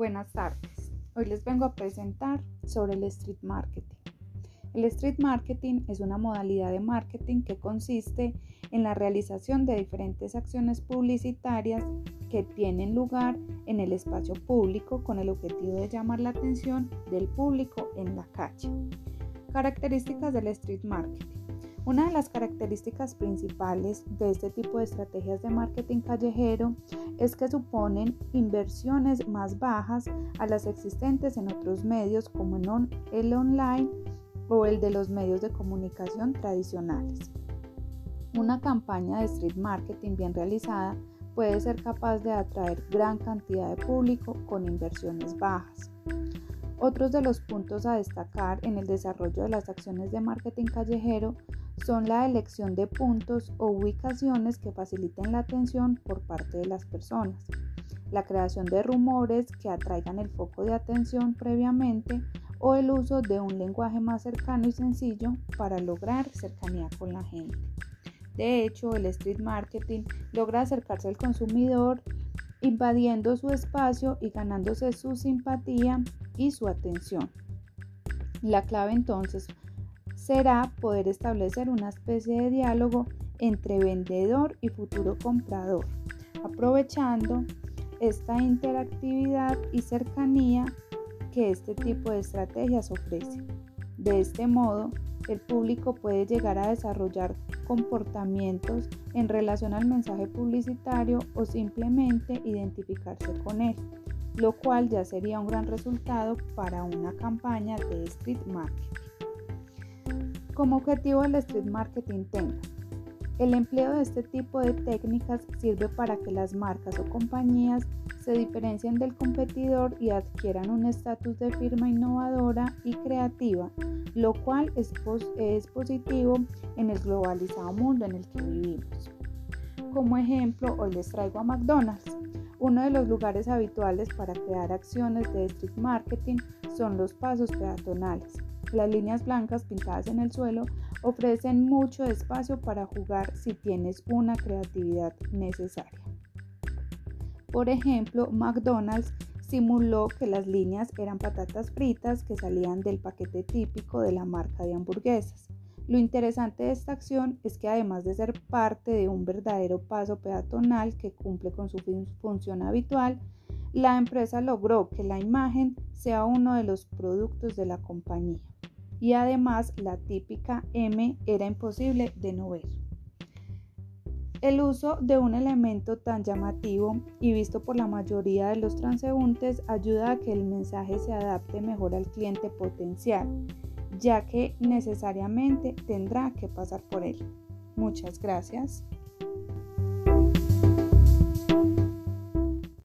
Buenas tardes. Hoy les vengo a presentar sobre el street marketing. El street marketing es una modalidad de marketing que consiste en la realización de diferentes acciones publicitarias que tienen lugar en el espacio público con el objetivo de llamar la atención del público en la calle. Características del street marketing. Una de las características principales de este tipo de estrategias de marketing callejero es que suponen inversiones más bajas a las existentes en otros medios como el online o el de los medios de comunicación tradicionales. Una campaña de street marketing bien realizada puede ser capaz de atraer gran cantidad de público con inversiones bajas. Otros de los puntos a destacar en el desarrollo de las acciones de marketing callejero son la elección de puntos o ubicaciones que faciliten la atención por parte de las personas, la creación de rumores que atraigan el foco de atención previamente o el uso de un lenguaje más cercano y sencillo para lograr cercanía con la gente. De hecho, el street marketing logra acercarse al consumidor invadiendo su espacio y ganándose su simpatía y su atención. La clave entonces será poder establecer una especie de diálogo entre vendedor y futuro comprador, aprovechando esta interactividad y cercanía que este tipo de estrategias ofrece. De este modo, el público puede llegar a desarrollar comportamientos en relación al mensaje publicitario o simplemente identificarse con él, lo cual ya sería un gran resultado para una campaña de street marketing. Como objetivo el street marketing tenga el empleo de este tipo de técnicas sirve para que las marcas o compañías se diferencien del competidor y adquieran un estatus de firma innovadora y creativa, lo cual es, es positivo en el globalizado mundo en el que vivimos. Como ejemplo, hoy les traigo a McDonald's. Uno de los lugares habituales para crear acciones de street marketing son los pasos peatonales. Las líneas blancas pintadas en el suelo ofrecen mucho espacio para jugar si tienes una creatividad necesaria. Por ejemplo, McDonald's simuló que las líneas eran patatas fritas que salían del paquete típico de la marca de hamburguesas. Lo interesante de esta acción es que además de ser parte de un verdadero paso peatonal que cumple con su función habitual, la empresa logró que la imagen sea uno de los productos de la compañía y además la típica M era imposible de no ver. El uso de un elemento tan llamativo y visto por la mayoría de los transeúntes ayuda a que el mensaje se adapte mejor al cliente potencial, ya que necesariamente tendrá que pasar por él. Muchas gracias.